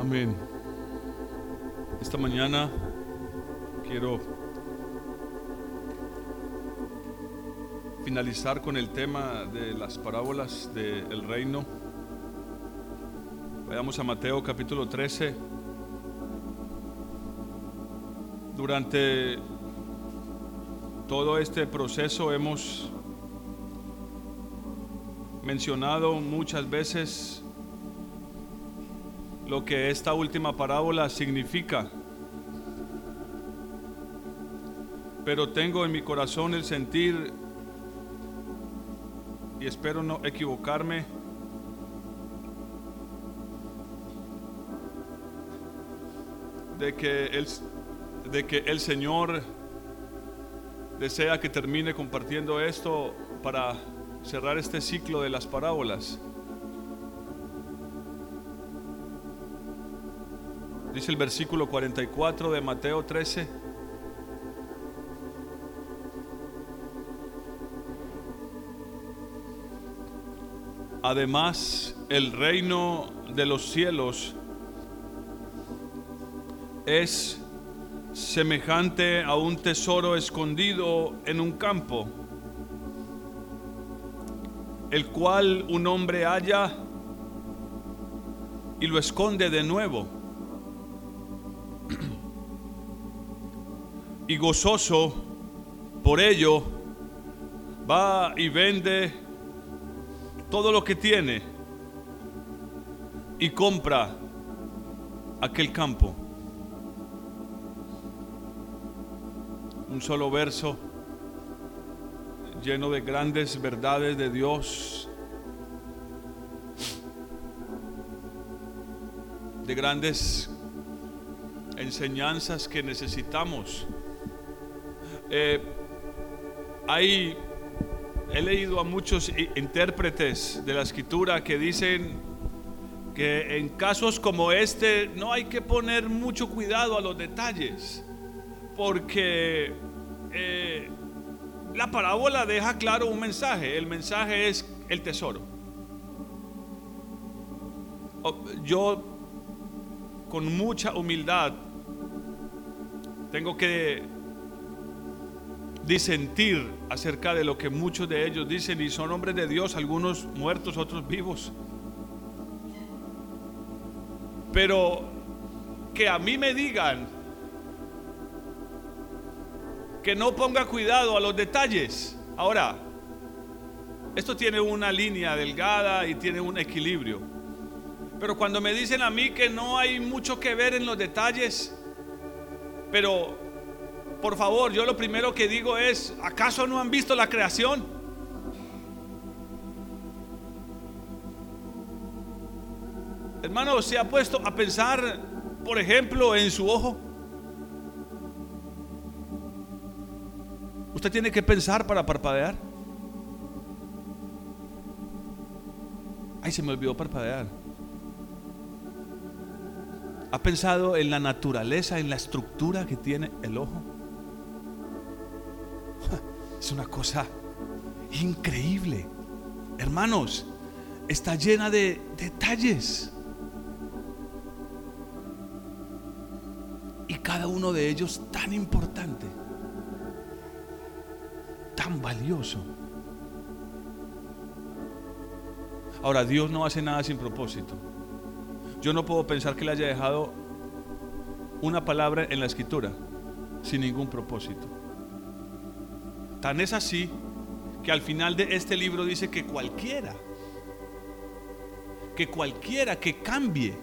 Amén. Esta mañana quiero finalizar con el tema de las parábolas del reino. Vayamos a Mateo capítulo 13. Durante todo este proceso hemos mencionado muchas veces lo que esta última parábola significa. Pero tengo en mi corazón el sentir, y espero no equivocarme, de que el, de que el Señor desea que termine compartiendo esto para cerrar este ciclo de las parábolas. Dice el versículo 44 de Mateo 13. Además, el reino de los cielos es semejante a un tesoro escondido en un campo, el cual un hombre halla y lo esconde de nuevo y gozoso por ello, va y vende todo lo que tiene y compra aquel campo. Un solo verso lleno de grandes verdades de Dios, de grandes enseñanzas que necesitamos eh, hay, he leído a muchos intérpretes de la escritura que dicen que en casos como este no hay que poner mucho cuidado a los detalles, porque eh, la parábola deja claro un mensaje, el mensaje es el tesoro. Oh, yo con mucha humildad tengo que disentir acerca de lo que muchos de ellos dicen y son hombres de Dios, algunos muertos, otros vivos. Pero que a mí me digan que no ponga cuidado a los detalles. Ahora, esto tiene una línea delgada y tiene un equilibrio. Pero cuando me dicen a mí que no hay mucho que ver en los detalles, pero por favor, yo lo primero que digo es, ¿acaso no han visto la creación? Hermano, ¿se ha puesto a pensar, por ejemplo, en su ojo? Usted tiene que pensar para parpadear. Ay, se me olvidó parpadear. ¿Ha pensado en la naturaleza, en la estructura que tiene el ojo? Es una cosa increíble. Hermanos, está llena de detalles. Y cada uno de ellos tan importante, tan valioso. Ahora, Dios no hace nada sin propósito. Yo no puedo pensar que le haya dejado una palabra en la escritura sin ningún propósito. Tan es así que al final de este libro dice que cualquiera, que cualquiera que cambie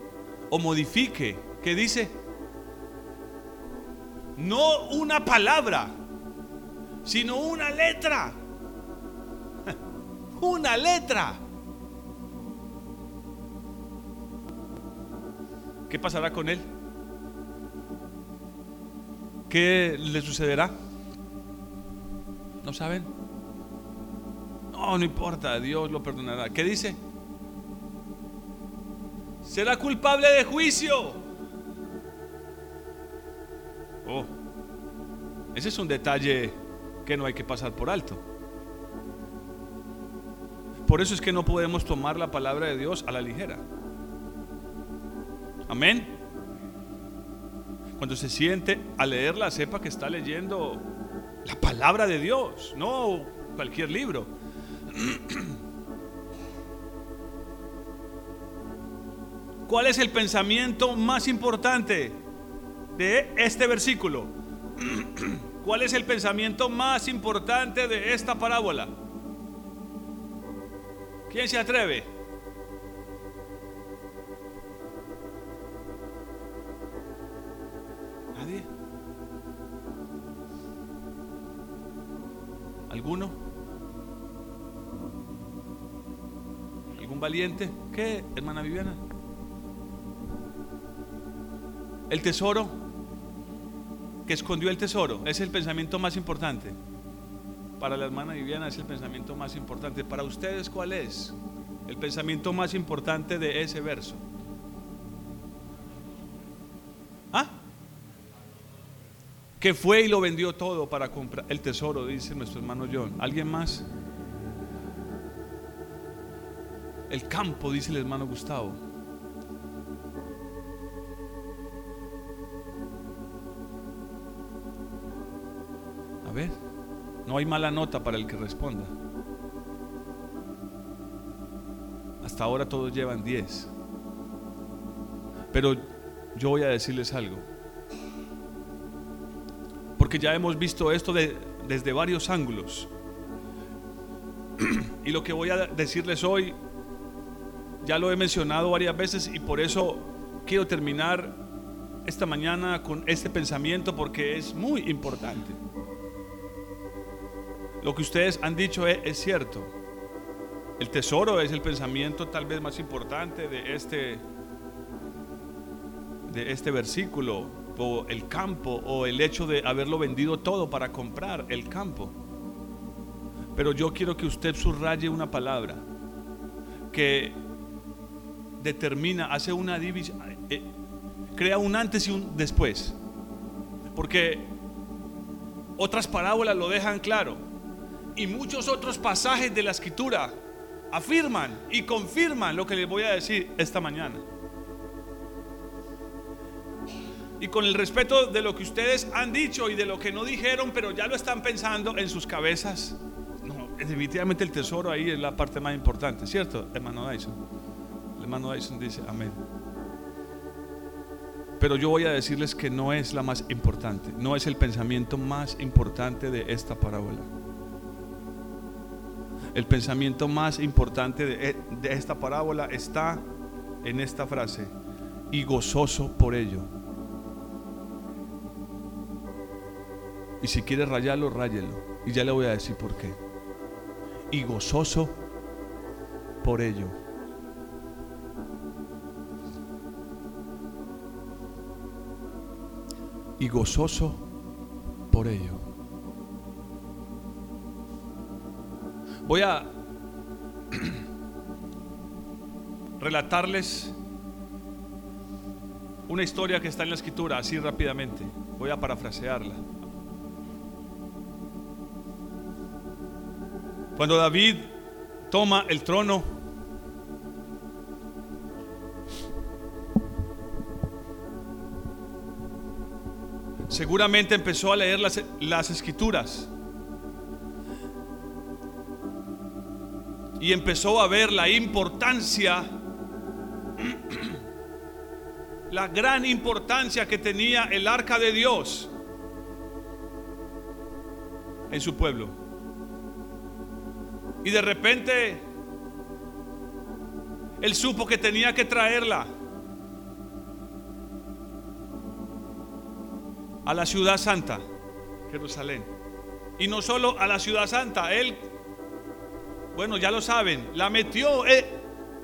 o modifique, que dice, no una palabra, sino una letra, una letra. ¿Qué pasará con él? ¿Qué le sucederá? ¿No saben? No, no importa, Dios lo perdonará. ¿Qué dice? Será culpable de juicio. Oh, ese es un detalle que no hay que pasar por alto. Por eso es que no podemos tomar la palabra de Dios a la ligera. Amén. Cuando se siente a leerla, sepa que está leyendo la palabra de Dios, no cualquier libro. ¿Cuál es el pensamiento más importante de este versículo? ¿Cuál es el pensamiento más importante de esta parábola? ¿Quién se atreve? ¿Alguno? ¿Algún valiente? ¿Qué, hermana Viviana? El tesoro que escondió el tesoro es el pensamiento más importante. Para la hermana Viviana es el pensamiento más importante. Para ustedes, ¿cuál es el pensamiento más importante de ese verso? Fue y lo vendió todo para comprar el tesoro, dice nuestro hermano John. ¿Alguien más? El campo, dice el hermano Gustavo. No hay mala nota para el que responda. Hasta ahora todos llevan 10. Pero yo voy a decirles algo. Porque ya hemos visto esto desde varios ángulos. Y lo que voy a decirles hoy, ya lo he mencionado varias veces y por eso quiero terminar esta mañana con este pensamiento porque es muy importante. Lo que ustedes han dicho es, cierto. El tesoro es el pensamiento tal vez más importante de este, de este versículo, o el campo, o el hecho de haberlo vendido todo para comprar el campo. Pero yo quiero que usted subraye una palabra que determina, hace una división, eh, crea un antes y un después. Porque otras parábolas lo dejan claro y muchos otros pasajes de la escritura afirman y confirman lo que les voy a decir esta mañana. Y con el respeto de lo que ustedes han dicho y de lo que no dijeron, pero ya lo están pensando en sus cabezas. No, definitivamente el tesoro ahí es la parte más importante, ¿cierto, hermano Dyson? El hermano Dyson dice, amén. Pero yo voy a decirles que no es la más importante, no es el pensamiento más importante de esta parábola el pensamiento más importante de, esta parábola está en esta frase, y gozoso por ello. Y si quiere rayarlo, ráyelo. Y ya le voy a decir por qué. Y gozoso por ello. Y gozoso por ello. Voy a relatarles una historia que está en la escritura, así rápidamente. Voy a parafrasearla. Cuando David toma el trono, seguramente empezó a leer las, las escrituras. y empezó a ver la importancia, la gran importancia que tenía el arca de Dios en su pueblo. Y de repente él supo que tenía que traerla a la ciudad santa, Jerusalén. Y no solo a la ciudad santa, él bueno, ya lo saben, la metió eh,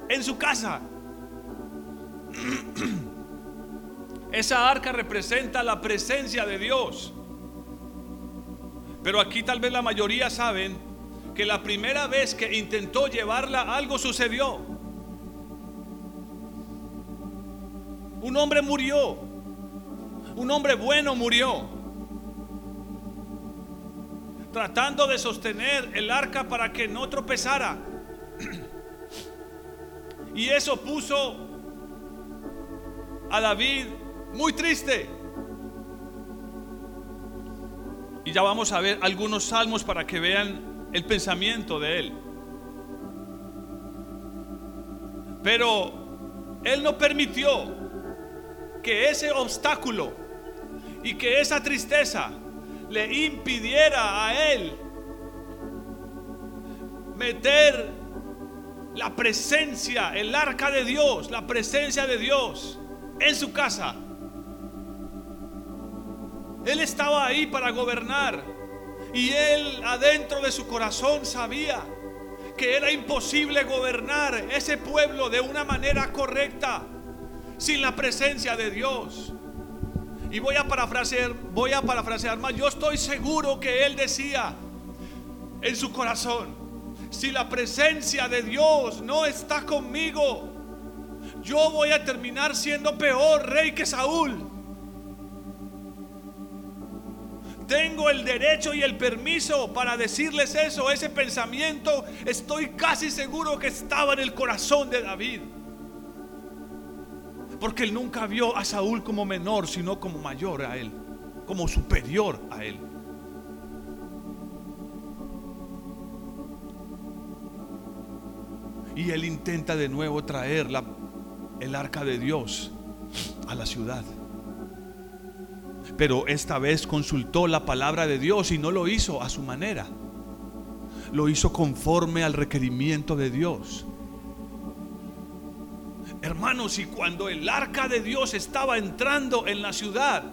en su casa. Esa arca representa la presencia de Dios. Pero aquí tal vez la mayoría saben que la primera vez que intentó llevarla algo sucedió. Un hombre murió. Un hombre bueno murió tratando de sostener el arca para que no tropezara. Y eso puso a David muy triste. Y ya vamos a ver algunos salmos para que vean el pensamiento de él. Pero él no permitió que ese obstáculo y que esa tristeza le impidiera a él meter la presencia, el arca de Dios, la presencia de Dios en su casa. Él estaba ahí para gobernar y él adentro de su corazón sabía que era imposible gobernar ese pueblo de una manera correcta sin la presencia de Dios. Y voy a parafrasear, voy a parafrasear más. Yo estoy seguro que él decía en su corazón, si la presencia de Dios no está conmigo, yo voy a terminar siendo peor rey que Saúl. Tengo el derecho y el permiso para decirles eso. Ese pensamiento estoy casi seguro que estaba en el corazón de David. Porque él nunca vio a Saúl como menor, sino como mayor a él, como superior a él. Y él intenta de nuevo traer la, el arca de Dios a la ciudad. Pero esta vez consultó la palabra de Dios y no lo hizo a su manera. Lo hizo conforme al requerimiento de Dios. Hermanos, y cuando el arca de Dios estaba entrando en la ciudad,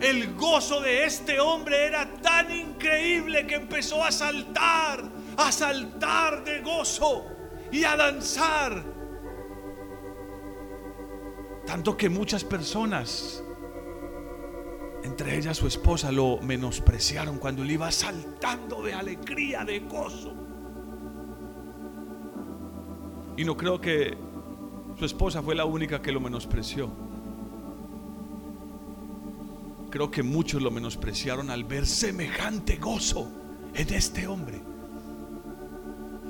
el gozo de este hombre era tan increíble que empezó a saltar, a saltar de gozo y a danzar. Tanto que muchas personas, entre ellas su esposa, lo menospreciaron cuando él iba saltando de alegría, de gozo. Y no creo que su esposa fue la única que lo menospreció. Creo que muchos lo menospreciaron al ver semejante gozo en este hombre.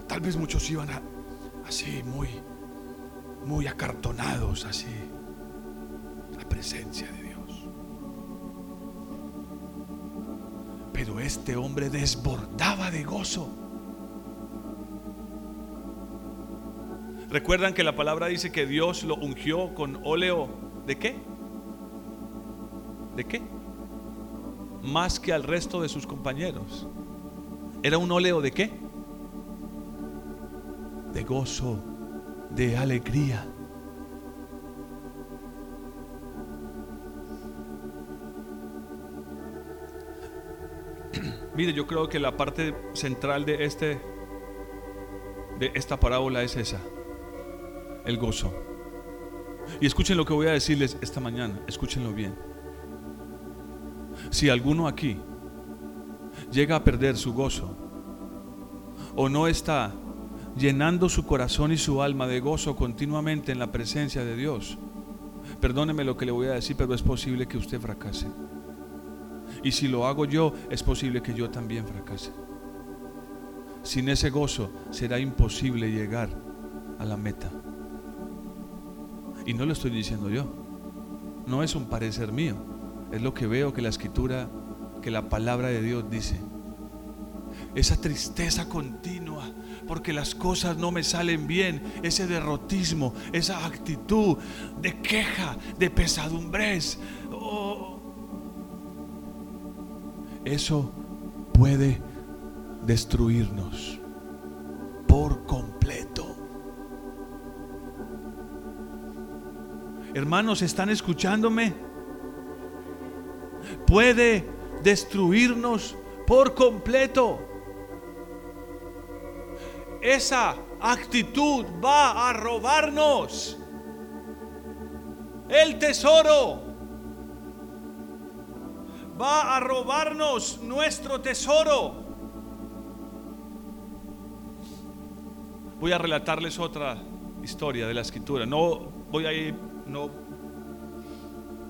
Tal vez muchos iban así muy, muy acartonados, así, la presencia de Dios. Pero este hombre desbordaba de gozo. ¿Recuerdan que la palabra dice que Dios lo ungió con óleo de qué? ¿De qué? Más que al resto de sus compañeros. ¿Era un óleo de qué? de gozo, de alegría. Mire, yo creo que la parte central de este de esta parábola es esa, el gozo. Y escuchen lo que voy a decirles esta mañana, escúchenlo bien. Si alguno aquí llega a perder su gozo o no está llenando su corazón y su alma de gozo continuamente en la presencia de Dios. Perdóneme lo que le voy a decir, pero es posible que usted fracase. Y si lo hago yo, es posible que yo también fracase. Sin ese gozo será imposible llegar a la meta. Y no lo estoy diciendo yo. No es un parecer mío. Es lo que veo que la escritura, que la palabra de Dios dice. Esa tristeza continua porque las cosas no me salen bien, ese derrotismo, esa actitud de queja, de pesadumbres. Oh. Eso puede destruirnos por completo. Hermanos, ¿están escuchándome? Puede destruirnos por completo esa actitud va a robarnos el tesoro. Va a robarnos nuestro tesoro. Voy a relatarles otra historia de la escritura. No voy a ir, no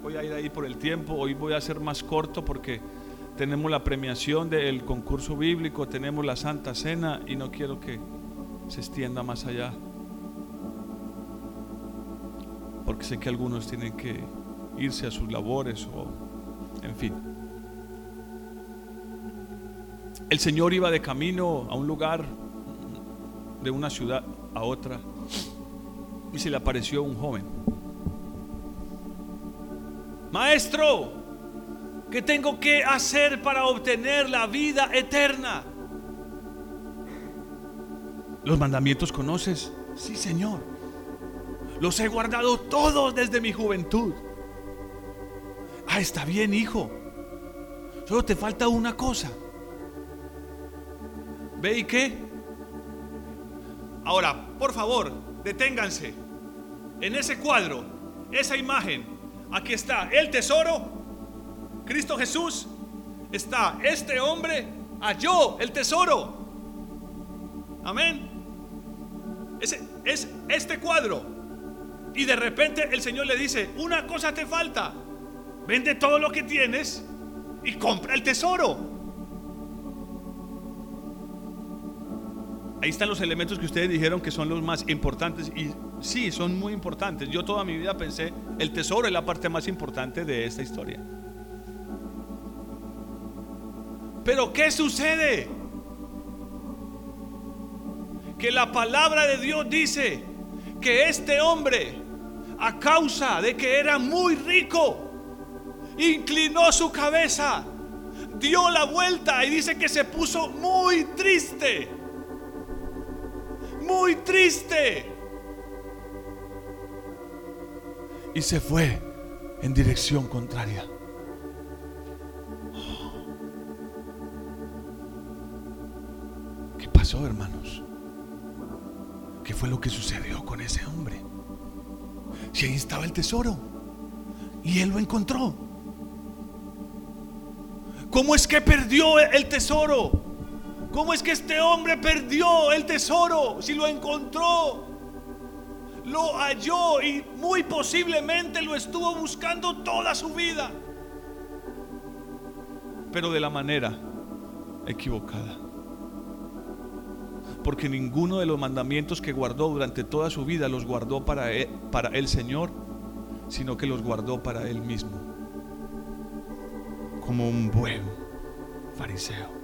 voy a ir ahí por el tiempo. Hoy voy a ser más corto porque tenemos la premiación del concurso bíblico, tenemos la Santa Cena y no quiero que se extienda más allá. porque sé que algunos tienen que irse a sus labores o, en fin. El Señor iba de camino a un lugar, de una ciudad a otra, y se le apareció un joven. Maestro, ¿qué tengo que hacer para obtener la vida eterna? ¿Los mandamientos conoces? Sí, Señor. Los he guardado todos desde mi juventud. Ah, está bien, hijo. Solo te falta una cosa. ¿Ve y qué? Ahora, por favor, deténganse. En ese cuadro, esa imagen, aquí está el tesoro, Cristo Jesús, está este hombre, halló el tesoro. Amén. Ese, es este cuadro. Y de repente el Señor le dice, una cosa te falta. Vende todo lo que tienes y compra el tesoro. Ahí están los elementos que ustedes dijeron que son los más importantes y sí, son muy importantes. Yo toda mi vida pensé, el tesoro es la parte más importante de esta historia. Pero ¿qué sucede? Que la palabra de Dios dice que este hombre, a causa de que era muy rico, inclinó su cabeza, dio la vuelta y dice que se puso muy triste muy triste. Y se fue en dirección contraria. ¿Qué pasó, hermanos? ¿Qué fue lo que sucedió con ese hombre? Si ahí estaba el tesoro y él lo encontró. ¿Cómo es que perdió el tesoro? ¿Cómo es que este hombre perdió el tesoro si lo encontró? Lo halló y muy posiblemente lo estuvo buscando toda su vida. Pero de la manera equivocada. Porque ninguno de los mandamientos que guardó durante toda su vida los guardó para él, para el Señor, sino que los guardó para él mismo. Como un buen fariseo.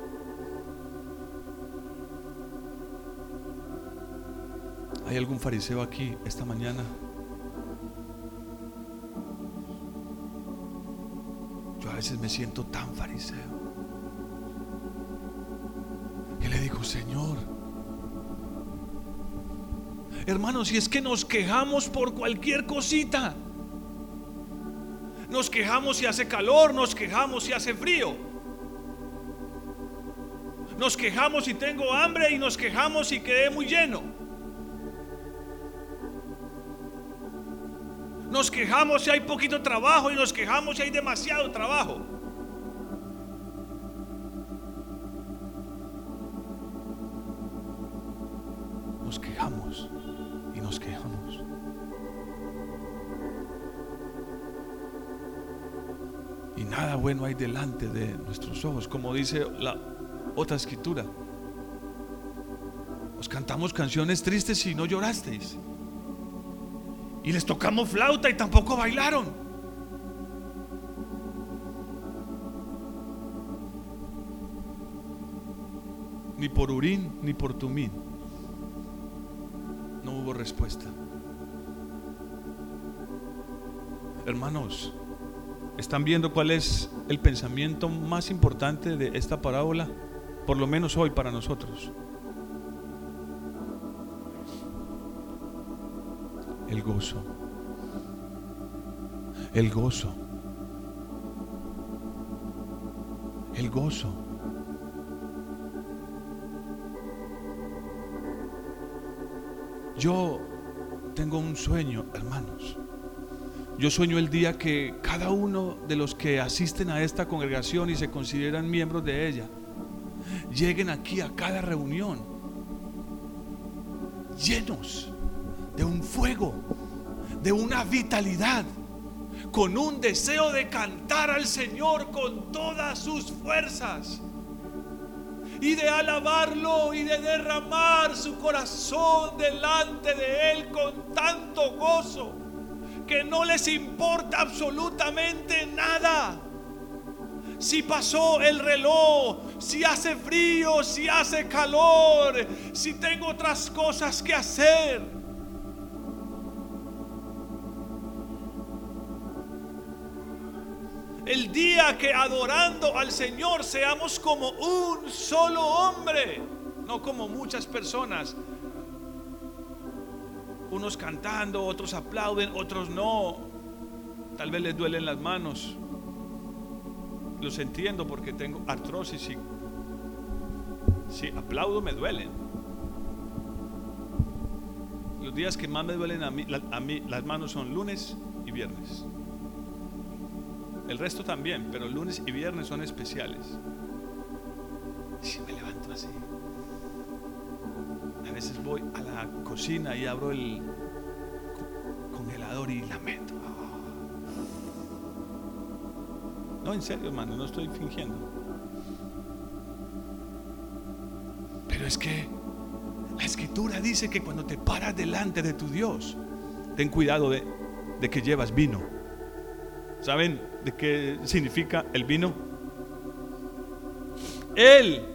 ¿Hay algún fariseo aquí esta mañana? Yo a veces me siento tan fariseo. Que le digo, Señor, hermanos, si es que nos quejamos por cualquier cosita. Nos quejamos si hace calor, nos quejamos si hace frío. Nos quejamos si tengo hambre y nos quejamos si quedé muy lleno. Nos quejamos si hay poquito trabajo y nos quejamos si hay demasiado trabajo. Nos quejamos y nos quejamos. Y nada bueno hay delante de nuestros ojos, como dice la otra escritura. Os cantamos canciones tristes y no llorasteis. Y les tocamos flauta y tampoco bailaron. Ni por Urín ni por Tumín. No hubo respuesta. Hermanos, ¿están viendo cuál es el pensamiento más importante de esta parábola? Por lo menos hoy para nosotros. El gozo. El gozo. El gozo. Yo tengo un sueño, hermanos. Yo sueño el día que cada uno de los que asisten a esta congregación y se consideran miembros de ella, lleguen aquí a cada reunión llenos de un fuego, de una vitalidad, con un deseo de cantar al Señor con todas sus fuerzas y de alabarlo y de derramar su corazón delante de Él con tanto gozo que no les importa absolutamente nada. Si pasó el reloj, si hace frío, si hace calor, si tengo otras cosas que hacer. El día que adorando al Señor seamos como un solo hombre, no como muchas personas unos cantando, otros aplauden, otros no. Tal vez les duelen las manos. Los entiendo porque tengo artrosis y si aplaudo me duelen. Los días que más me duelen a mí, a mí las manos son lunes y viernes. El resto también, pero lunes y viernes son especiales. Si me levanto así. A veces voy a la cocina y abro el congelador y lamento. No, en serio, hermano, no estoy fingiendo. Pero es que la escritura dice que cuando te paras delante de tu Dios, ten cuidado de, de que llevas vino. ¿Saben de qué significa el vino? Él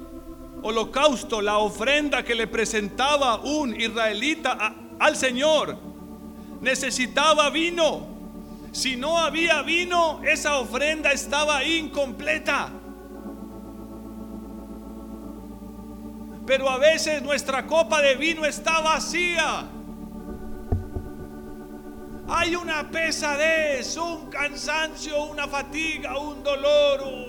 holocausto, la ofrenda que le presentaba un israelita al Señor, necesitaba vino. Si no había vino, esa ofrenda estaba incompleta. Pero a veces nuestra copa de vino está vacía. Hay una pesadez, un cansancio, una fatiga, un dolor,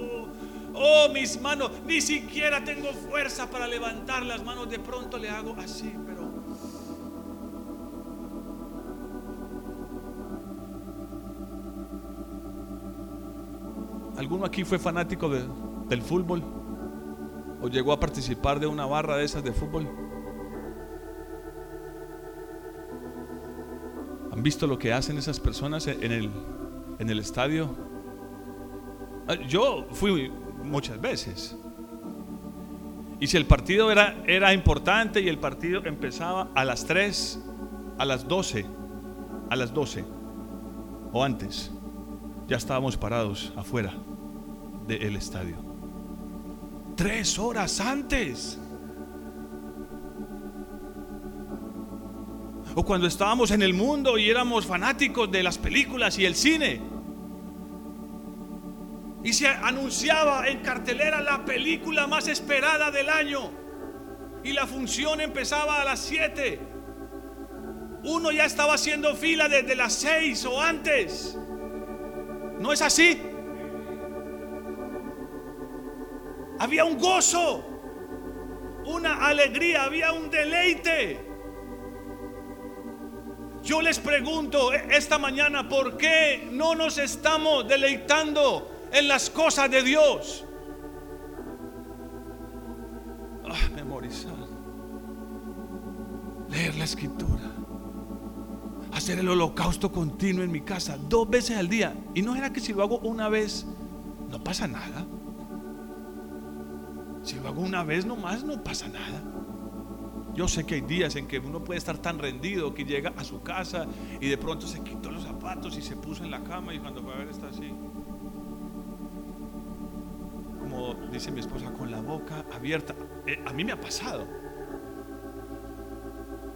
Oh, mis manos, ni siquiera tengo fuerza para levantar las manos. De pronto le hago así, pero... ¿Alguno aquí fue fanático del fútbol? ¿O llegó a participar de una barra de esas de fútbol? Visto lo que hacen esas personas en el, en el estadio? Ah, yo fui muchas veces. Y si el partido era, era importante y el partido empezaba a las 3, a las 12, a las 12 o antes, ya estábamos parados afuera del estadio. Tres horas antes. O cuando estábamos en el mundo y éramos fanáticos de las películas y el cine y se anunciaba en cartelera la película más esperada del año. Y la función empezaba a las 7. Uno ya estaba haciendo fila desde las 6 o antes. ¿No es así? Había un gozo, una alegría, había un deleite. Yo les pregunto esta mañana, ¿por qué no nos estamos deleitando en las cosas de Dios. Ah, memorizar, leer la escritura, hacer el holocausto continuo en mi casa dos veces al día. Y no era que si lo hago una vez, no pasa nada. Si lo hago una vez nomás, no pasa nada. Yo sé que hay días en que uno puede estar tan rendido que llega a su casa y de pronto se quitó los zapatos y se puso en la cama y cuando va a ver está así dice mi esposa, con la boca abierta. Eh, a mí me ha pasado.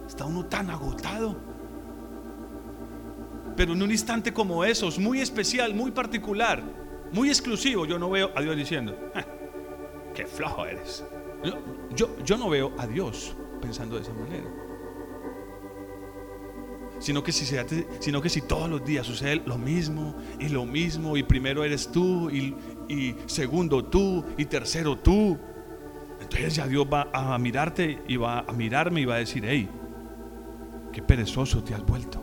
Está uno tan agotado. Pero en un instante como esos, muy especial, muy particular, muy exclusivo, yo no veo a Dios diciendo, ah, qué flojo eres. Yo, yo, no veo a Dios pensando de esa manera. Sino que, si se, todos los días sucede lo mismo y lo mismo y primero eres tú y, y segundo tú y tercero tú. Entonces ya Dios va a mirarte y va a mirarme y va a decir, hey, qué perezoso te has vuelto.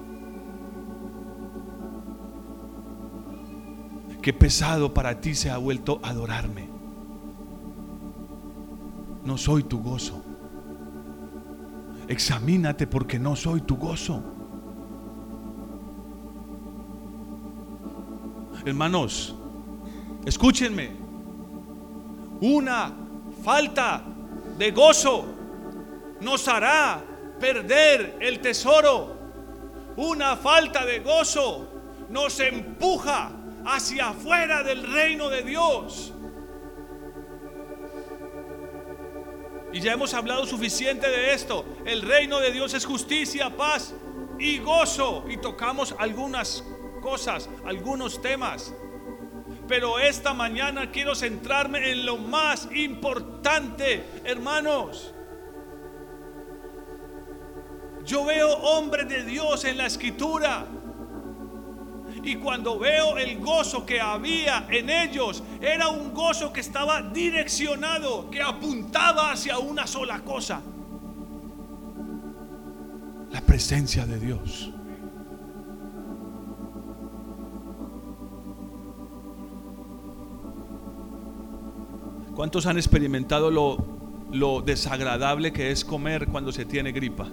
Qué pesado para ti se ha vuelto adorarme. No soy tu gozo. Examínate porque no soy tu gozo. Hermanos, Escúchenme. Una falta de gozo nos hará perder el tesoro. Una falta de gozo nos empuja hacia afuera del reino de Dios. Y ya hemos hablado suficiente de esto. El reino de Dios es justicia, paz y gozo. Y tocamos algunas cosas, algunos temas. Pero esta mañana quiero centrarme en lo más importante, hermanos. Yo veo hombres de Dios en la escritura. Y cuando veo el gozo que había en ellos, era un gozo que estaba direccionado, que apuntaba hacia una sola cosa. La presencia de Dios. ¿Cuántos han experimentado lo, lo desagradable que es comer cuando se tiene gripa?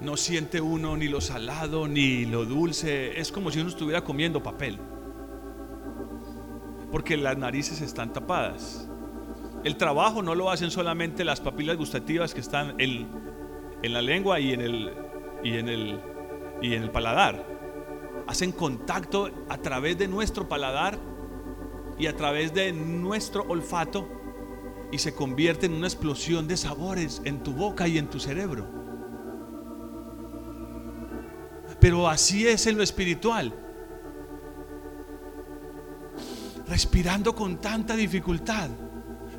No siente uno ni lo salado ni lo dulce. Es como si uno estuviera comiendo papel. Porque las narices están tapadas. El trabajo no lo hacen solamente las papilas gustativas que están en, en la lengua y en, el, y, en el, y en el paladar. Hacen contacto a través de nuestro paladar y a través de nuestro olfato y se convierte en una explosión de sabores en tu boca y en tu cerebro. Pero así es en lo espiritual. Respirando con tanta dificultad,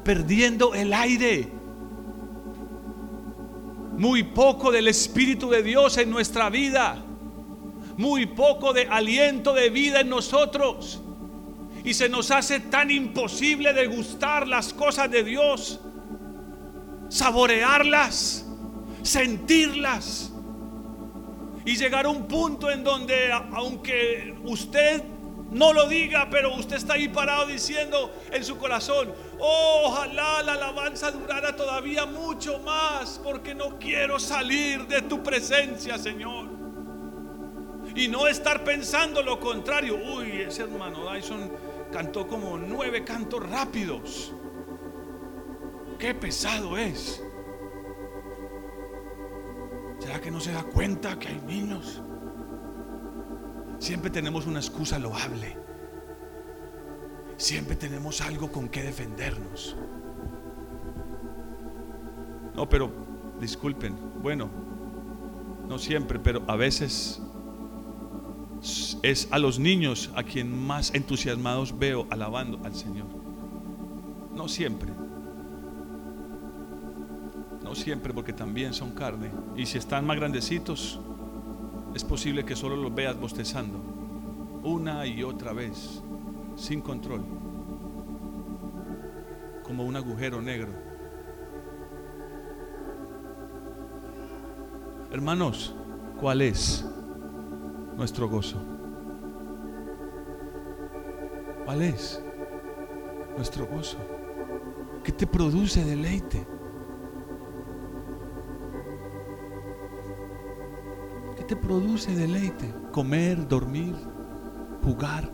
perdiendo el aire. Muy poco del Espíritu de Dios en nuestra vida. Muy poco de aliento de vida en nosotros y se nos hace tan imposible degustar las cosas de Dios, saborearlas, sentirlas y llegar a un punto en donde aunque usted no lo diga, pero usted está ahí parado diciendo en su corazón, ojalá la alabanza durara todavía mucho más, porque no quiero salir de tu presencia, Señor. Y no estar pensando lo contrario, uy, ese hermano Dyson cantó como nueve cantos rápidos. Qué pesado es. ¿Será que no se da cuenta que hay niños? Siempre tenemos una excusa loable. Siempre tenemos algo con que defendernos. No, pero disculpen. Bueno, no siempre, pero a veces es a los niños a quien más entusiasmados veo alabando al Señor. No siempre. Siempre porque también son carne. Y si están más grandecitos, es posible que solo los veas bostezando. Una y otra vez, sin control. Como un agujero negro. Hermanos, ¿cuál es nuestro gozo? ¿Cuál es nuestro gozo? ¿Qué te produce deleite? Te produce deleite? Comer, dormir, jugar,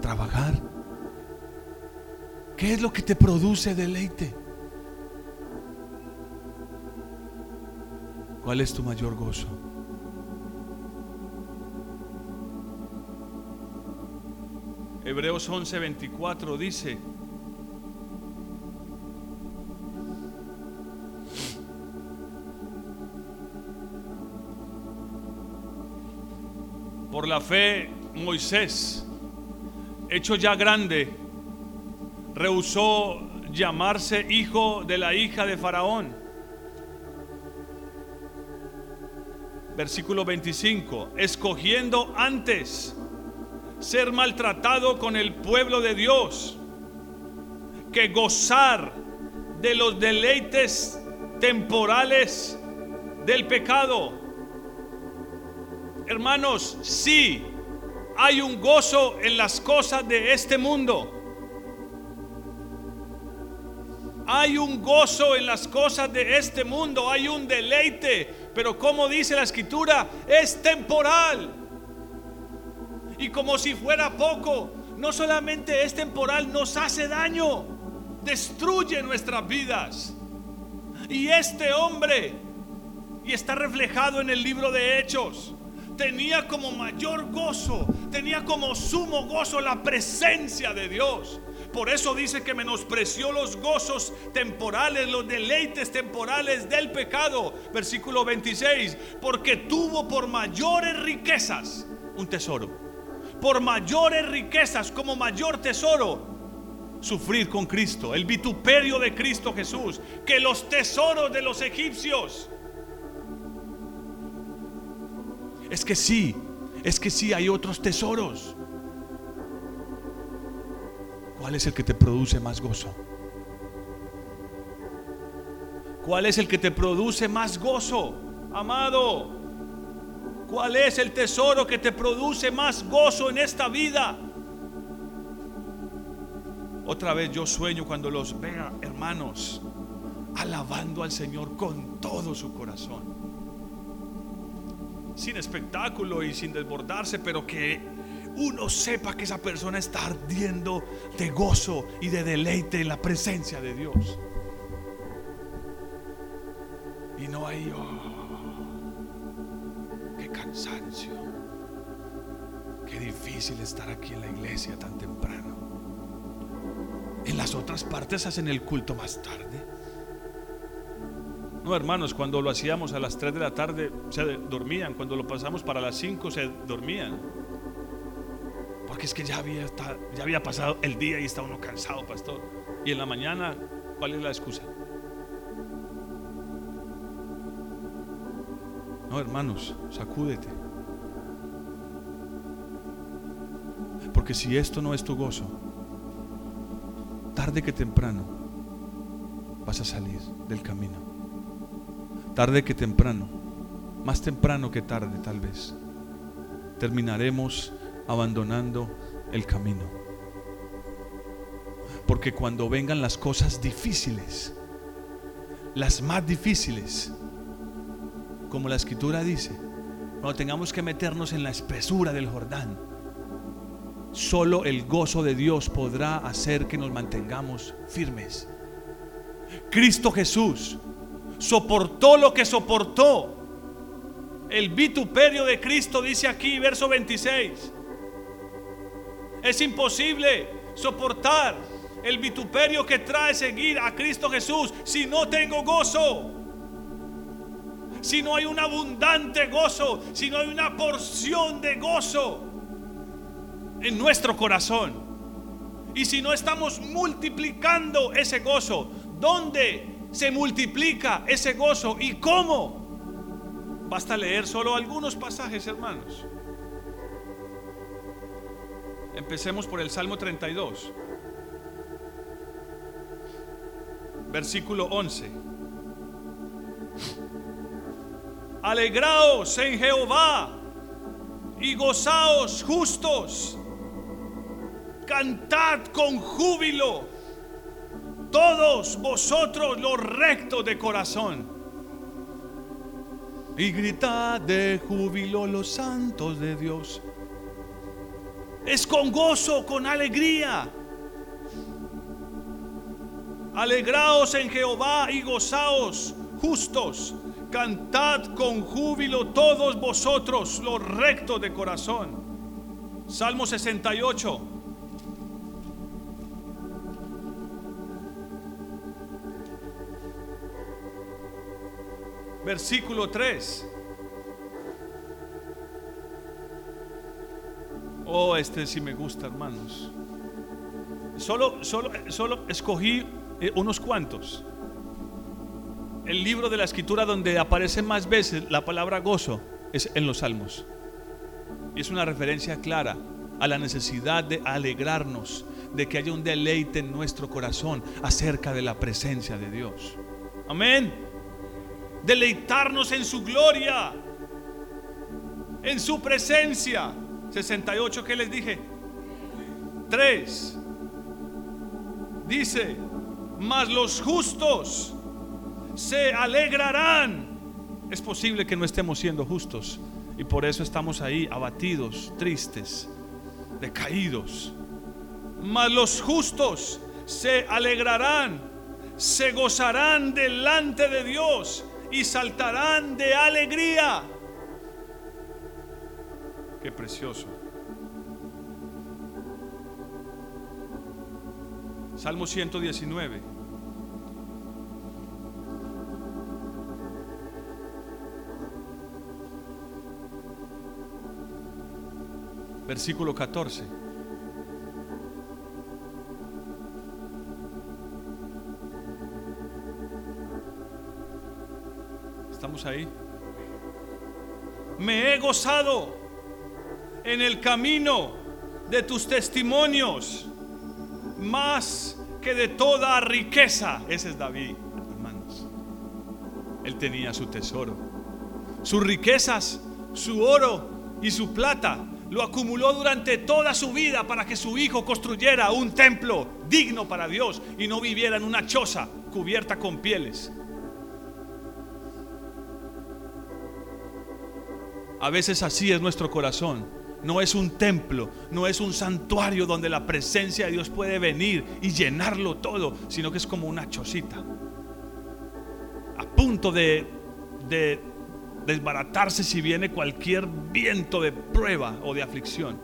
trabajar. ¿Qué es lo que te produce deleite? ¿Cuál es tu mayor gozo? Hebreos 11:24 dice, la fe Moisés, hecho ya grande, rehusó llamarse hijo de la hija de Faraón. Versículo 25, escogiendo antes ser maltratado con el pueblo de Dios que gozar de los deleites temporales del pecado. Hermanos, sí, hay un gozo en las cosas de este mundo. Hay un gozo en las cosas de este mundo, hay un deleite, pero como dice la escritura, es temporal. Y como si fuera poco, no solamente es temporal, nos hace daño, destruye nuestras vidas. Y este hombre, y está reflejado en el libro de Hechos, tenía como mayor gozo, tenía como sumo gozo la presencia de Dios. Por eso dice que menospreció los gozos temporales, los deleites temporales del pecado. Versículo 26. Porque tuvo por mayores riquezas un tesoro. Por mayores riquezas como mayor tesoro sufrir con Cristo, el vituperio de Cristo Jesús, que los tesoros de los egipcios. Es que sí, es que sí hay otros tesoros. ¿Cuál es el que te produce más gozo? ¿Cuál es el que te produce más gozo, amado? ¿Cuál es el tesoro que te produce más gozo en esta vida? Otra vez yo sueño cuando los vea, hermanos, alabando al Señor con todo su corazón. Sin espectáculo y sin desbordarse, pero que uno sepa que esa persona está ardiendo de gozo y de deleite en la presencia de Dios. Y no hay, oh, qué cansancio, qué difícil estar aquí en la iglesia tan temprano. En las otras partes hacen el culto más tarde. No, hermanos, cuando lo hacíamos a las 3 de la tarde se dormían, cuando lo pasamos para las 5 se dormían. Porque es que ya había, ya había pasado el día y está uno cansado, pastor. Y en la mañana, ¿cuál es la excusa? No, hermanos, sacúdete. Porque si esto no es tu gozo, tarde que temprano vas a salir del camino. Tarde que temprano, más temprano que tarde tal vez, terminaremos abandonando el camino. Porque cuando vengan las cosas difíciles, las más difíciles, como la escritura dice, cuando tengamos que meternos en la espesura del Jordán, solo el gozo de Dios podrá hacer que nos mantengamos firmes. Cristo Jesús soportó lo que soportó. El vituperio de Cristo dice aquí, verso 26. Es imposible soportar el vituperio que trae seguir a Cristo Jesús si no tengo gozo. Si no hay un abundante gozo, si no hay una porción de gozo en nuestro corazón. Y si no estamos multiplicando ese gozo, ¿dónde se multiplica ese gozo y cómo? Basta leer solo algunos pasajes, hermanos. Empecemos por el Salmo 32, versículo 11. Alegraos en Jehová y gozaos justos. Cantad con júbilo todos vosotros los rectos de corazón. Y gritad de júbilo los santos de Dios es con gozo, con alegría. Alegraos en Jehová y gozaos justos. Cantad con júbilo todos vosotros los rectos de corazón. Salmo 68. Versículo 3. Oh, este sí me gusta, hermanos. Solo, solo, solo escogí eh, unos cuantos. El libro de la escritura donde aparece más veces la palabra gozo es en los salmos. Y es una referencia clara a la necesidad de alegrarnos, de que haya un deleite en nuestro corazón acerca de la presencia de Dios. Amén. Deleitarnos en su gloria, en su presencia. 68, ¿qué les dije? 3. Dice, mas los justos se alegrarán. Es posible que no estemos siendo justos y por eso estamos ahí abatidos, tristes, decaídos. Mas los justos se alegrarán, se gozarán delante de Dios y saltarán de alegría. Qué precioso. Salmo 119. Versículo 14. ¿Estamos ahí? Me he gozado en el camino de tus testimonios más que de toda riqueza. Ese es David, hermanos. Él tenía su tesoro. Sus riquezas, su oro y su plata lo acumuló durante toda su vida para que su hijo construyera un templo digno para Dios y no viviera en una choza cubierta con pieles. A veces así es nuestro corazón. No es un templo, no es un santuario donde la presencia de Dios puede venir y llenarlo todo, sino que es como una chocita. A punto de, de desbaratarse si viene cualquier viento de prueba o de aflicción.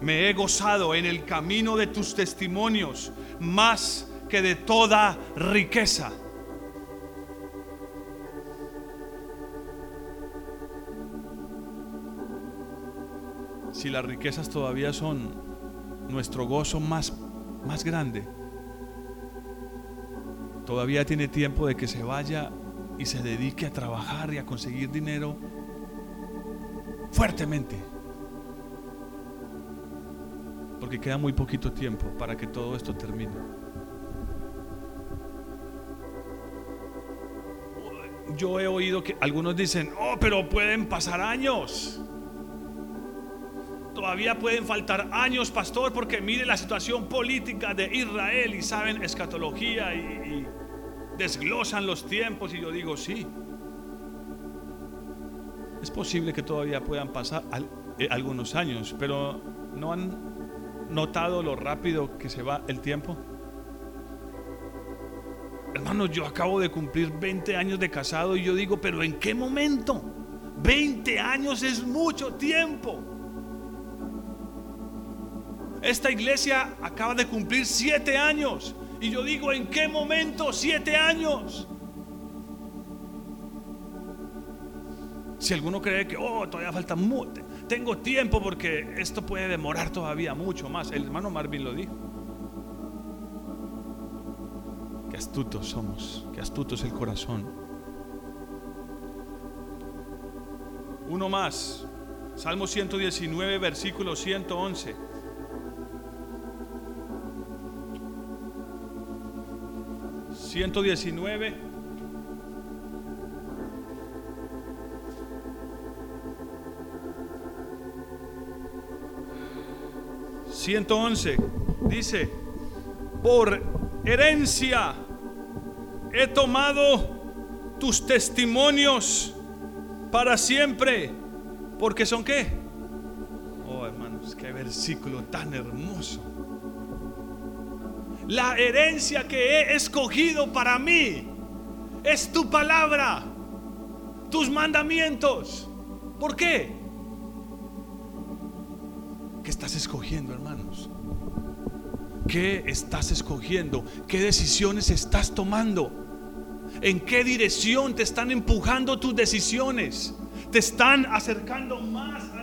Me he gozado en el camino de tus testimonios más que de toda riqueza. Si las riquezas todavía son nuestro gozo más, más grande, todavía tiene tiempo de que se vaya y se dedique a trabajar y a conseguir dinero fuertemente. Porque queda muy poquito tiempo para que todo esto termine. Yo he oído que algunos dicen, oh, pero pueden pasar años. Todavía pueden faltar años, pastor, porque mire la situación política de Israel y saben escatología y, desglosan los tiempos. Y yo digo, sí, es posible que todavía puedan pasar eh, algunos años, pero ¿no han notado lo rápido que se va el tiempo? Hermanos, yo acabo de cumplir 20 años de casado y yo digo, pero ¿en qué momento? 20 años es mucho tiempo. Esta iglesia acaba de cumplir siete años. Y yo digo, ¿en qué momento? Siete años. Si alguno cree que, oh, todavía falta mucho, tengo tiempo porque esto puede demorar todavía mucho más. El hermano Marvin lo dijo. Qué astutos somos, qué astuto es el corazón. Uno más. Salmo 119, versículo 111. 119. ...111... ...dice... ...por herencia... ...he tomado... ...tus testimonios... ...para siempre... ...porque son qué... ...oh hermanos... ...qué versículo tan hermoso... La herencia que he escogido para mí es tu palabra, tus mandamientos. ¿Por qué? ¿Qué estás escogiendo, hermanos? ¿Qué estás escogiendo? ¿Qué decisiones estás tomando? ¿En qué dirección te están empujando tus decisiones? ¿Te están acercando más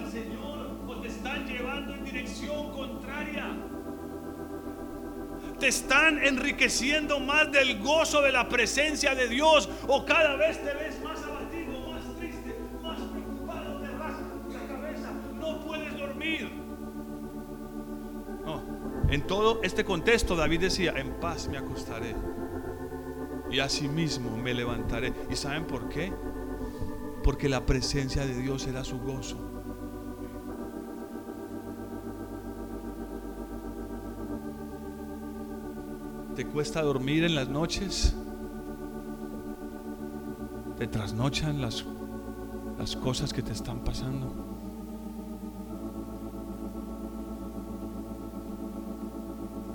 te están enriqueciendo más del gozo de la presencia de Dios o cada vez te ves más abatido, más triste, más preocupado, te rascas la cabeza, no puedes dormir. En todo este contexto David decía, en paz me acostaré y asimismo me levantaré. ¿Y saben por qué? Porque la presencia de Dios era su gozo. ¿Te cuesta dormir en las noches? ¿Te trasnochan las, las cosas que te están pasando?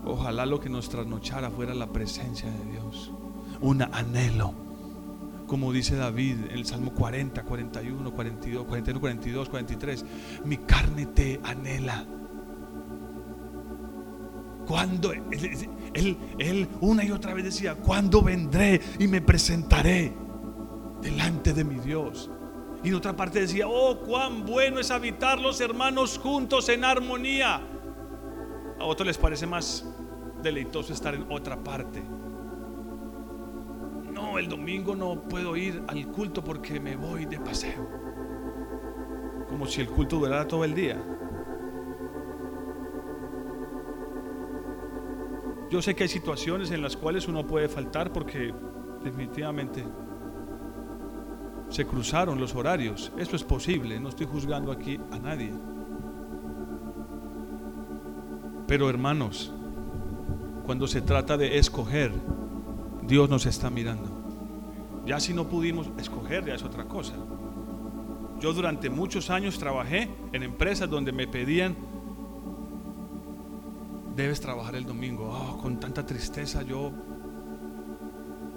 Ojalá lo que nos trasnochara fuera la presencia de Dios. Un anhelo como dice David en el Salmo 40, 41, 42, 41, 42, 43, mi carne te anhela. Cuando él, él, una y otra vez decía, ¿cuándo vendré y me presentaré delante de mi Dios? Y en otra parte decía, oh, cuán bueno es habitar los hermanos juntos en armonía. A otros les parece más deleitoso estar en otra parte. No, el domingo no puedo ir al culto porque me voy de paseo. Como si el culto durara todo el día. Yo sé que hay situaciones en las cuales uno puede faltar porque definitivamente se cruzaron los horarios. Eso es posible, no estoy juzgando aquí a nadie. Pero hermanos, cuando se trata de escoger, Dios nos está mirando. Ya si no pudimos escoger, ya es otra cosa. Yo durante muchos años trabajé en empresas donde me pedían, debes trabajar el domingo. Oh, con tanta tristeza yo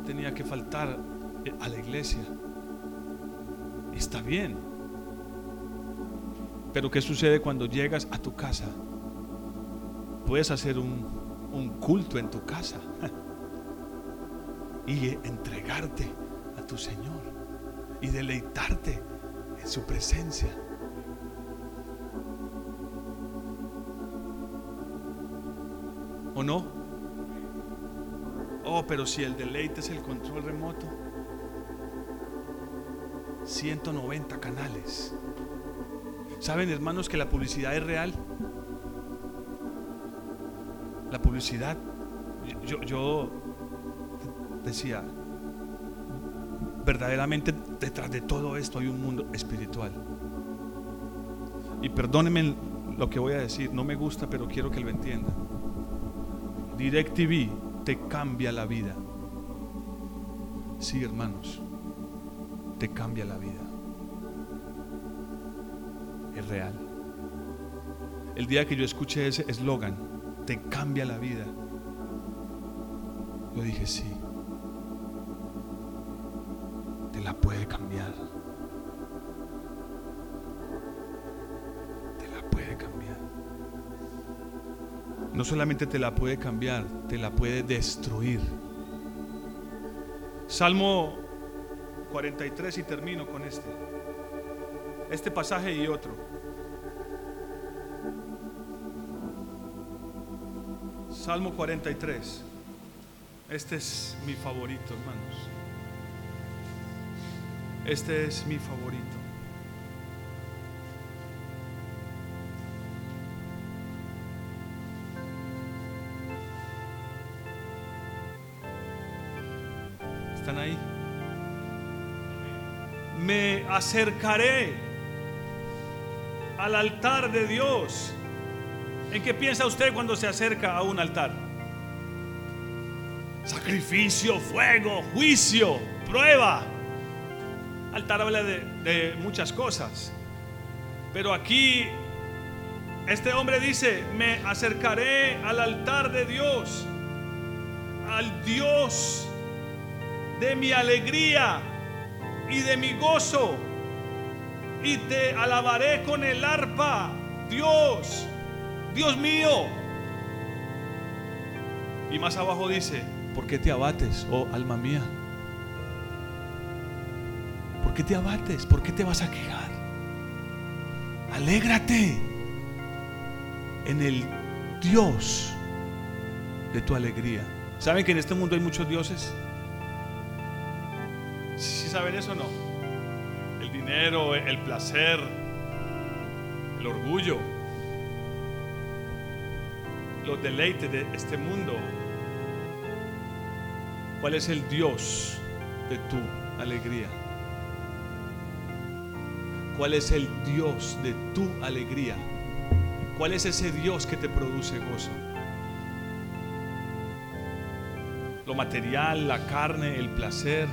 tenía que faltar a la iglesia. Está bien. Pero ¿qué sucede cuando llegas a tu casa? Puedes hacer un culto en tu casa y entregarte a tu Señor y deleitarte en su presencia. ¿O no? Oh, pero si el deleite es el control remoto. 190 canales. ¿Saben, hermanos, que la publicidad es real? La publicidad, yo, yo decía, verdaderamente detrás de todo esto hay un mundo espiritual. Y perdónenme lo que voy a decir, no me gusta, pero quiero que lo entiendan. DirecTV te cambia la vida. Sí, hermanos te cambia la vida. Es real. El día que yo escuché ese eslogan, te cambia la vida, yo dije, sí, te la puede cambiar. No solamente te la puede cambiar, te la puede destruir. Salmo 43 y termino con este. Este pasaje y otro. Salmo 43. Este es mi favorito, hermanos. Este es mi favorito. Acercaré al altar de Dios. ¿En qué piensa usted cuando se acerca a un altar? Sacrificio, fuego, juicio, prueba. Altar habla de, de muchas cosas. Pero aquí este hombre dice, me acercaré al altar de Dios, al Dios de mi alegría y de mi gozo. Y te alabaré con el arpa, Dios, Dios mío. Y más abajo dice, ¿por qué te abates, oh alma mía? ¿Por qué te abates? ¿Por qué te vas a quejar? Alégrate en el Dios de tu alegría. ¿Saben que en este mundo hay muchos dioses? saben eso o no? Dinero, el placer, el orgullo, los deleites de este mundo. ¿Cuál es el Dios de tu alegría? ¿Cuál es el Dios de tu alegría? ¿Cuál es ese Dios que te produce gozo? Lo material, la carne, el placer,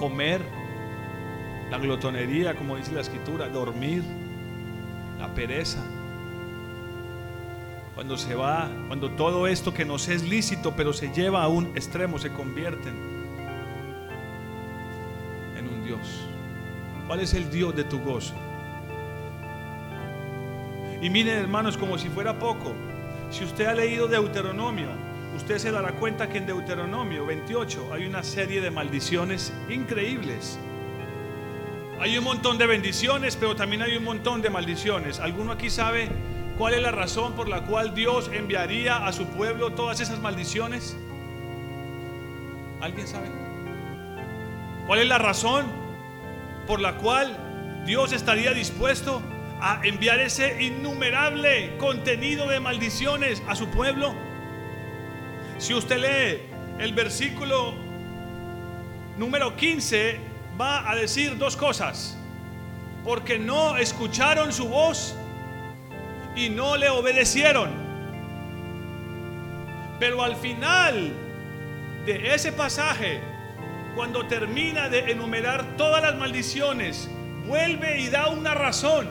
comer, la glotonería, como dice la escritura, dormir, la pereza. cuando se va, cuando todo esto que nos es lícito, pero se lleva a un extremo, se convierten en un Dios. ¿Cuál es el Dios de tu gozo? Y miren hermanos, como si fuera poco, si usted ha leído Deuteronomio, usted se dará cuenta que en Deuteronomio 28 hay una serie de maldiciones increíbles. Hay un montón de bendiciones, pero también hay un montón de maldiciones. ¿Alguno aquí sabe cuál es la razón por la cual Dios enviaría a su pueblo todas esas maldiciones? ¿Alguien sabe? ¿Cuál es la razón por la cual Dios estaría dispuesto a enviar ese innumerable contenido de maldiciones a su pueblo? Si usted lee el versículo número 15, va a decir dos cosas. Porque no escucharon su voz y no le obedecieron. Pero al final de ese pasaje, cuando termina de enumerar todas las maldiciones, vuelve y da una razón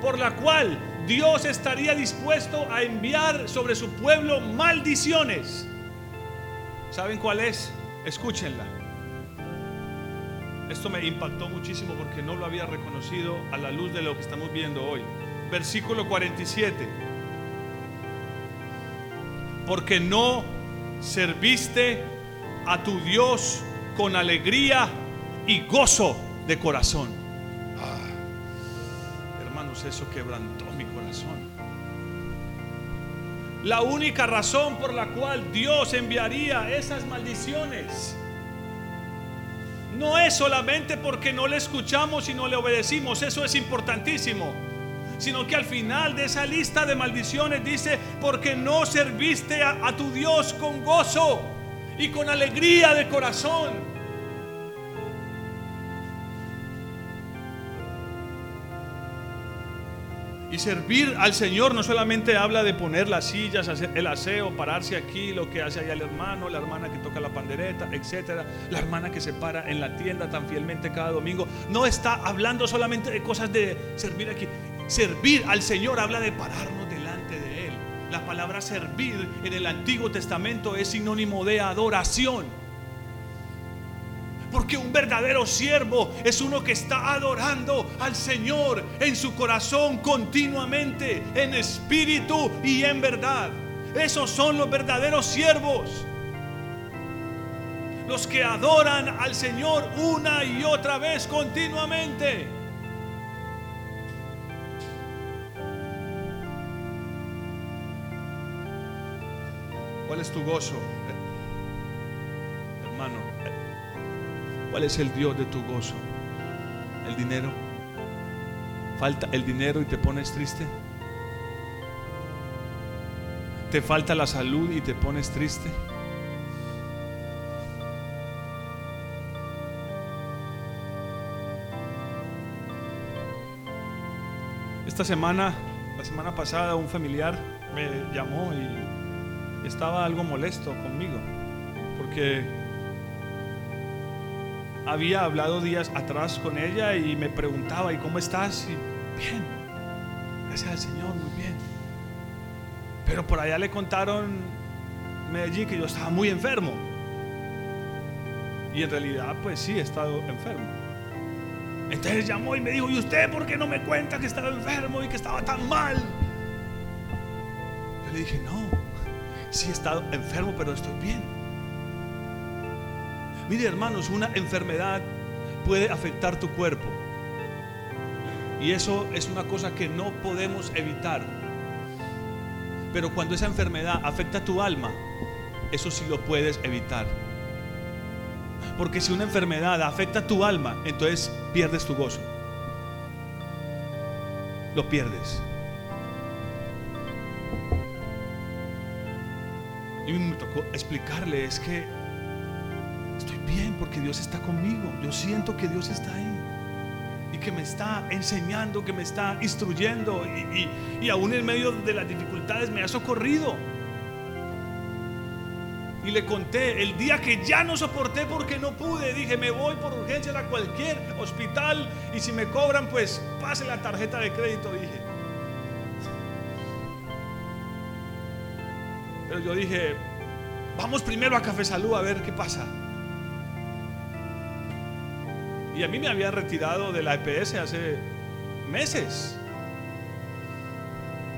por la cual Dios estaría dispuesto a enviar sobre su pueblo maldiciones. ¿Saben cuál es? Escúchenla. Esto me impactó muchísimo porque no lo había reconocido a la luz de lo que estamos viendo hoy. Versículo 47. Porque no serviste a tu Dios con alegría y gozo de corazón. Ah, hermanos, eso quebrantó La única razón por la cual Dios enviaría esas maldiciones no es solamente porque no le escuchamos y no le obedecimos, eso es importantísimo, sino que al final de esa lista de maldiciones dice, porque no serviste a tu Dios con gozo y con alegría de corazón. Y servir al Señor no solamente habla de poner las sillas, hacer el aseo, pararse aquí, lo que hace allá el hermano, la hermana que toca la pandereta, etcétera, la hermana que se para en la tienda tan fielmente cada domingo. No está hablando solamente de cosas de servir aquí. Servir al Señor habla de pararnos delante de Él. La palabra servir en el Antiguo Testamento es sinónimo de adoración. Porque un verdadero siervo es uno que está adorando al Señor en su corazón continuamente, en espíritu y en verdad. Esos son los verdaderos siervos. Los que adoran al Señor una y otra vez continuamente. ¿Cuál es tu gozo, hermano? ¿Cuál es el Dios de tu gozo? ¿El dinero? ¿Falta el dinero y te pones triste? ¿Te falta la salud y te pones triste? Esta semana, la semana pasada, un familiar me llamó y estaba algo molesto conmigo porque había hablado días atrás con ella y me preguntaba, ¿y cómo estás? Y bien, gracias al Señor, muy bien. Pero por allá le contaron Medellín que yo estaba muy enfermo. Y en realidad, pues sí, he estado enfermo. Entonces llamó y me dijo, ¿y usted por qué no me cuenta que estaba enfermo y que estaba tan mal? Yo le dije, no, sí he estado enfermo, pero estoy bien. Mire hermanos, una enfermedad puede afectar tu cuerpo. Y eso es una cosa que no podemos evitar. Pero cuando esa enfermedad afecta tu alma, eso sí lo puedes evitar. Porque si una enfermedad afecta tu alma, entonces pierdes tu gozo. Lo pierdes. Y me tocó explicarle, es que bien porque Dios está conmigo. Yo siento que Dios está ahí. Y que me está enseñando, que me está instruyendo. Y, y aún en medio de las dificultades me ha socorrido. Y le conté el día que ya no soporté porque no pude. Dije, me voy por urgencia a cualquier hospital. Y si me cobran, pues pase la tarjeta de crédito. Dije. Pero yo dije, vamos primero a Café Salud a ver qué pasa. Y a mí me había retirado de la EPS hace meses.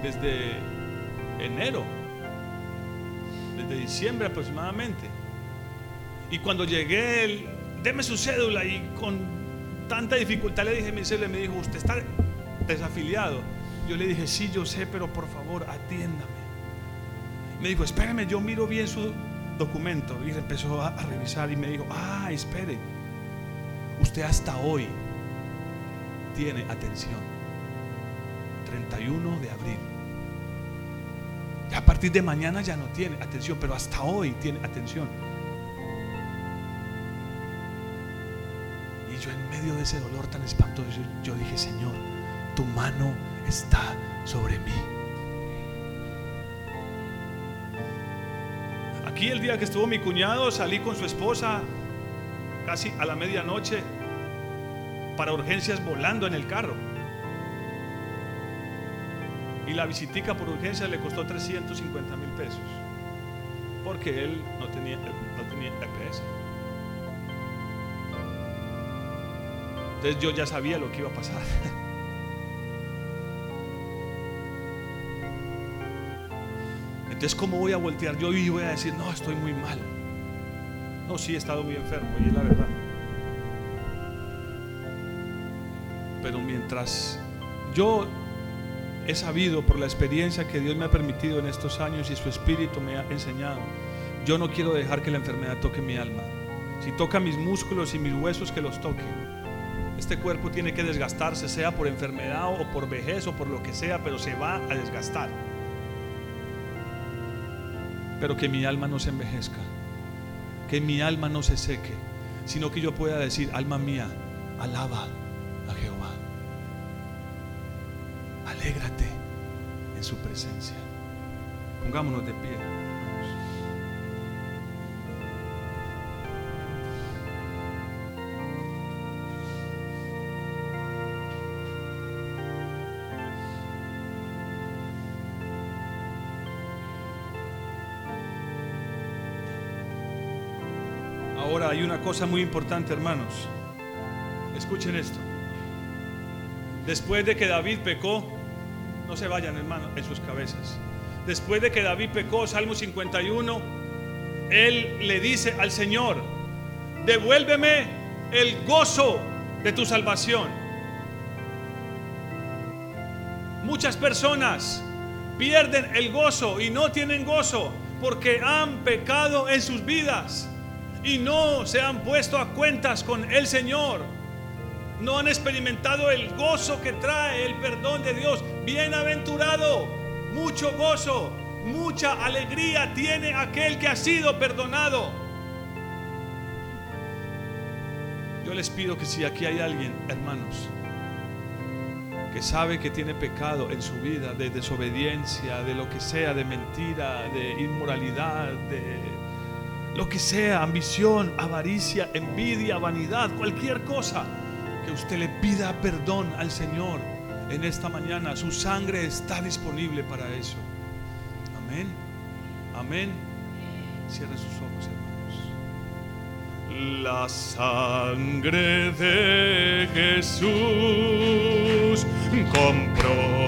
Desde enero. Desde diciembre aproximadamente. Y cuando llegué, él, deme su cédula y con tanta dificultad le dije mi cédula me dijo, usted está desafiliado. Yo le dije, sí, yo sé, pero por favor, atiéndame. Me dijo, espéreme, yo miro bien su documento. Y empezó a, a revisar y me dijo, ah, espere, usted hasta hoy tiene atención. 31 de abril. A partir de mañana ya no tiene atención, pero hasta hoy tiene atención. Y yo en medio de ese dolor tan espantoso, yo dije, Señor, tu mano está sobre mí. Aquí el día que estuvo mi cuñado, salí con su esposa casi a la medianoche para urgencias volando en el carro. Y la visitica por urgencias le costó 350 mil pesos. Porque él no tenía, no tenía EPS. Entonces yo ya sabía lo que iba a pasar. Entonces, ¿cómo voy a voltear yo y voy a decir, no, estoy muy mal? No, sí, he estado muy enfermo y es la verdad. Pero mientras yo he sabido por la experiencia que Dios me ha permitido en estos años y su espíritu me ha enseñado, yo no quiero dejar que la enfermedad toque mi alma. Si toca mis músculos y mis huesos, que los toque. Este cuerpo tiene que desgastarse, sea por enfermedad o por vejez o por lo que sea, pero se va a desgastar. Pero que mi alma no se envejezca, que mi alma no se seque, sino que yo pueda decir, alma mía, alaba a Jehová. Alégrate en su presencia. Pongámonos de pie. Cosa muy importante, hermanos. Escuchen esto. Después de que David pecó, no se vayan, hermanos, en sus cabezas. Después de que David pecó, Salmo 51, él le dice al Señor, devuélveme el gozo de tu salvación. Muchas personas pierden el gozo y no tienen gozo porque han pecado en sus vidas y no se han puesto a cuentas con el Señor. No han experimentado el gozo que trae el perdón de Dios. Bienaventurado, mucho gozo, mucha alegría tiene aquel que ha sido perdonado. Yo les pido que si aquí hay alguien, hermanos, que sabe que tiene pecado en su vida, de desobediencia, de lo que sea, de mentira, de inmoralidad, de lo que sea, ambición, avaricia, envidia, vanidad, cualquier cosa, que usted le pida perdón al Señor en esta mañana. Su sangre está disponible para eso. Amén. Amén. Cierre sus ojos, hermanos. La sangre de Jesús compró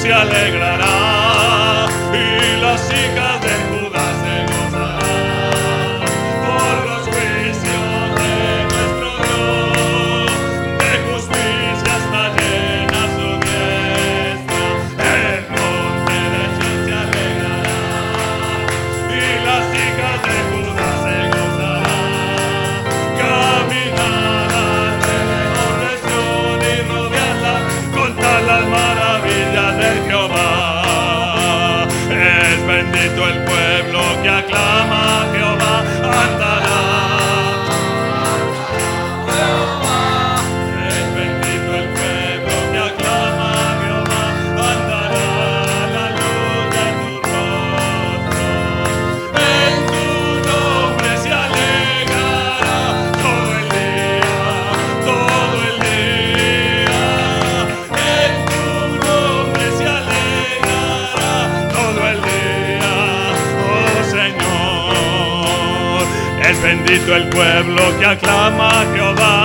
Se alegrará y las hijas de bendito el pueblo que aclama a Jehová.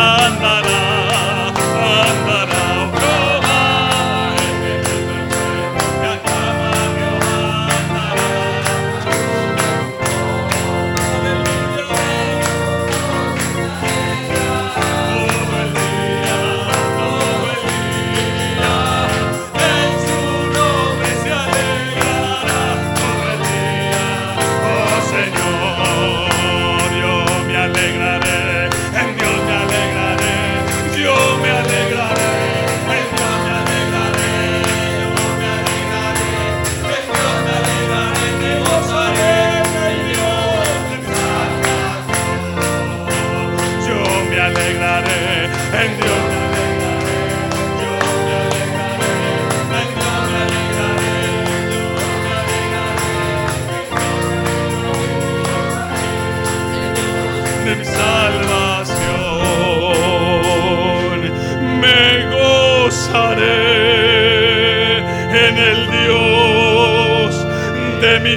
en el Dios de mi.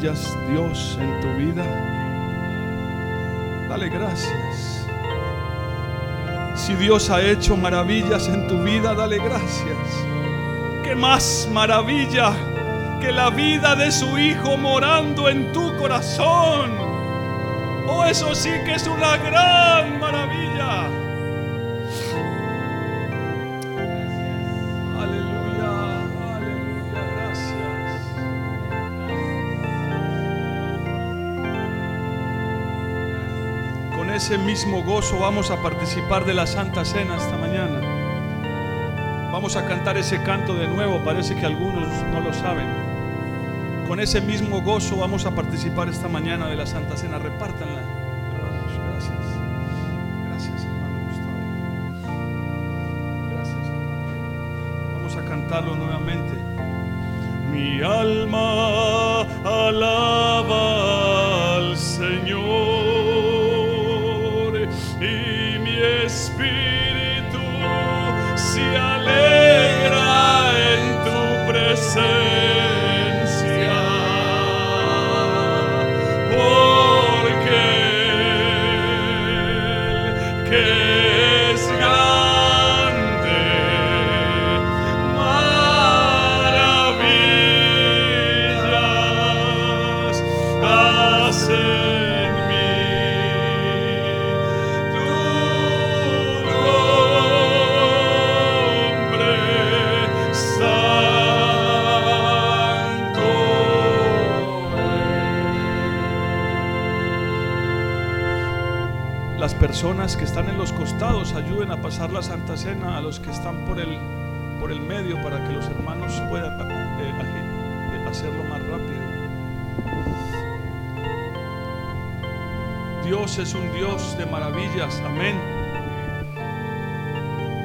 Dios en tu vida, dale gracias. Si Dios ha hecho maravillas en tu vida, dale gracias. ¿Qué más maravilla que la vida de su Hijo morando en tu corazón? Oh, eso sí que es una gran ese mismo gozo vamos a participar de la Santa Cena esta mañana. Vamos a cantar ese canto de nuevo, parece que algunos no lo saben. Con ese mismo gozo vamos a participar esta mañana de la Santa Cena. Repártanla. Gracias. Gracias, hermano Gustavo. Gracias. Vamos a cantarlo nuevamente. Mi alma alaba personas que están en los costados ayuden a pasar la Santa Cena a los que están por el, por el medio para que los hermanos puedan eh, eh, hacerlo más rápido. Dios es un Dios de maravillas, amén.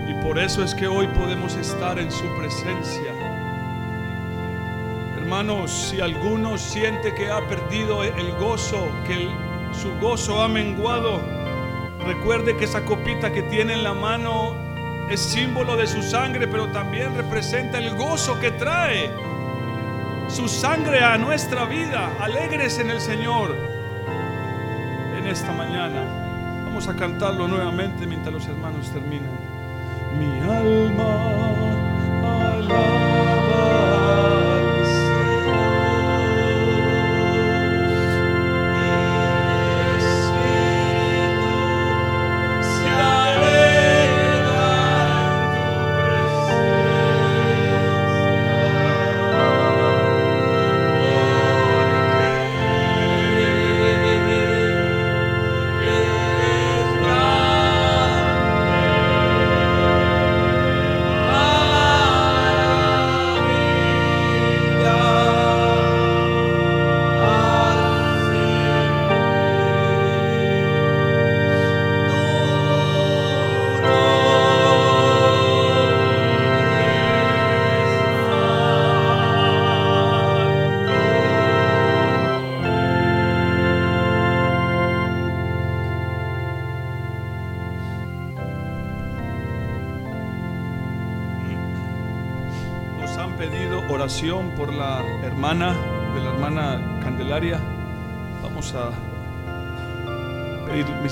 Y por eso es que hoy podemos estar en su presencia. Hermanos, si alguno siente que ha perdido el gozo, que su gozo ha menguado, Recuerde que esa copita que tiene en la mano es símbolo de su sangre, pero también representa el gozo que trae su sangre a nuestra vida. Alegres en el Señor en esta mañana. Vamos a cantarlo nuevamente mientras los hermanos terminan. Mi alma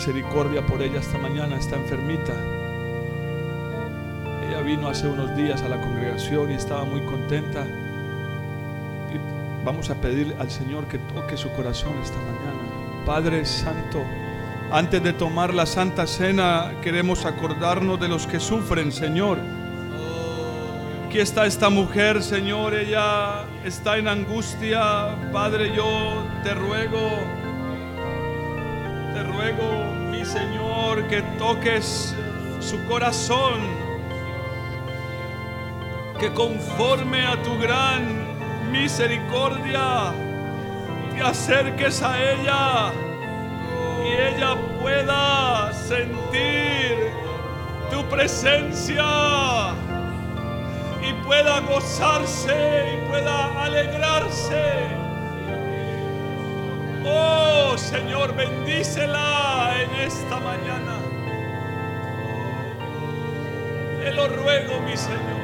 misericordia por ella esta mañana, está enfermita. Ella vino hace unos días a la congregación y estaba muy contenta. Y vamos a pedir al Señor que toque su corazón esta mañana. Padre Santo, antes de tomar la Santa Cena queremos acordarnos de los que sufren, Señor Aquí está esta mujer, Señor, ella está en angustia. Padre, yo te ruego, te ruego, mi Señor, que toques su corazón, que conforme a tu gran misericordia, te acerques a ella y ella pueda sentir tu presencia y pueda gozarse y pueda alegrarse. Oh Señor, bendícela en esta mañana. Te lo ruego, mi Señor.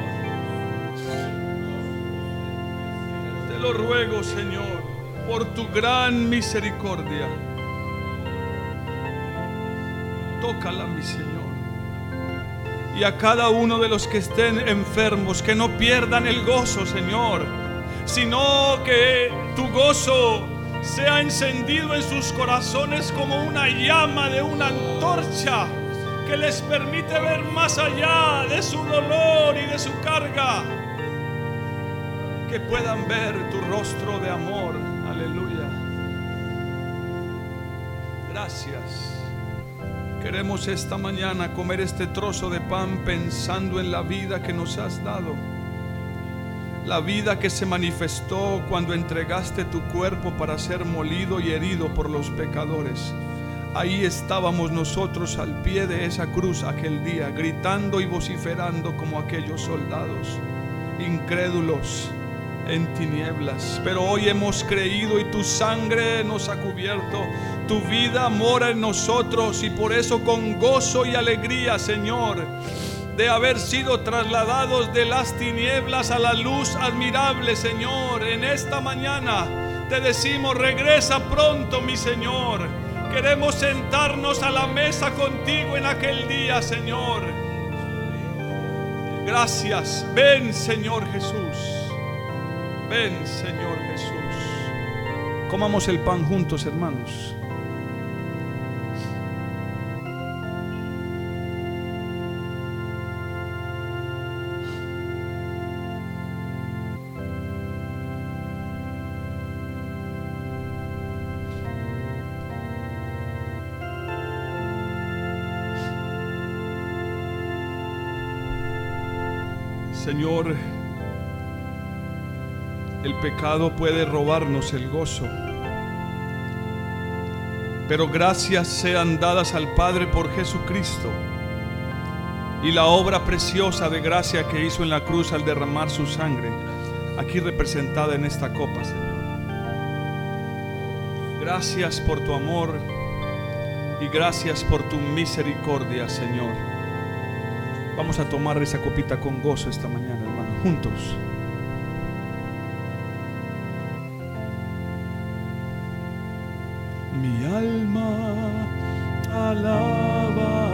Te lo ruego, Señor. por tu gran misericordia. Tócala, mi Señor. Y a cada uno de los que estén enfermos, que no pierdan el gozo, Señor, sino que tu gozo sea encendido en sus corazones como una llama de una antorcha que les permite ver más allá de su dolor y de su carga. Que puedan ver tu rostro de amor. Aleluya. Gracias. Queremos esta mañana comer este trozo de pan pensando en la vida que nos has dado. La vida que se manifestó cuando entregaste tu cuerpo para ser molido y herido por los pecadores. Ahí estábamos nosotros al pie de esa cruz aquel día, gritando y vociferando como aquellos soldados, incrédulos en tinieblas. Pero hoy hemos creído y tu sangre nos ha cubierto, tu vida mora en nosotros y por eso con gozo y alegría, Señor, de haber sido trasladados de las tinieblas a la luz admirable, Señor, en esta mañana te decimos, regresa pronto, mi Señor. Queremos sentarnos a la mesa contigo en aquel día, Señor. Gracias. Ven, Señor Jesús. Ven, Señor Jesús. Comamos el pan juntos, hermanos. Señor, el pecado puede robarnos el gozo. Pero gracias sean dadas al Padre por Jesucristo y la obra preciosa de gracia que hizo en la cruz al derramar su sangre, aquí representada en esta copa, Señor. Gracias por tu amor y gracias por tu misericordia, Señor. Vamos a tomar esa copita con gozo esta mañana, hermano, juntos. Mi alma alaba.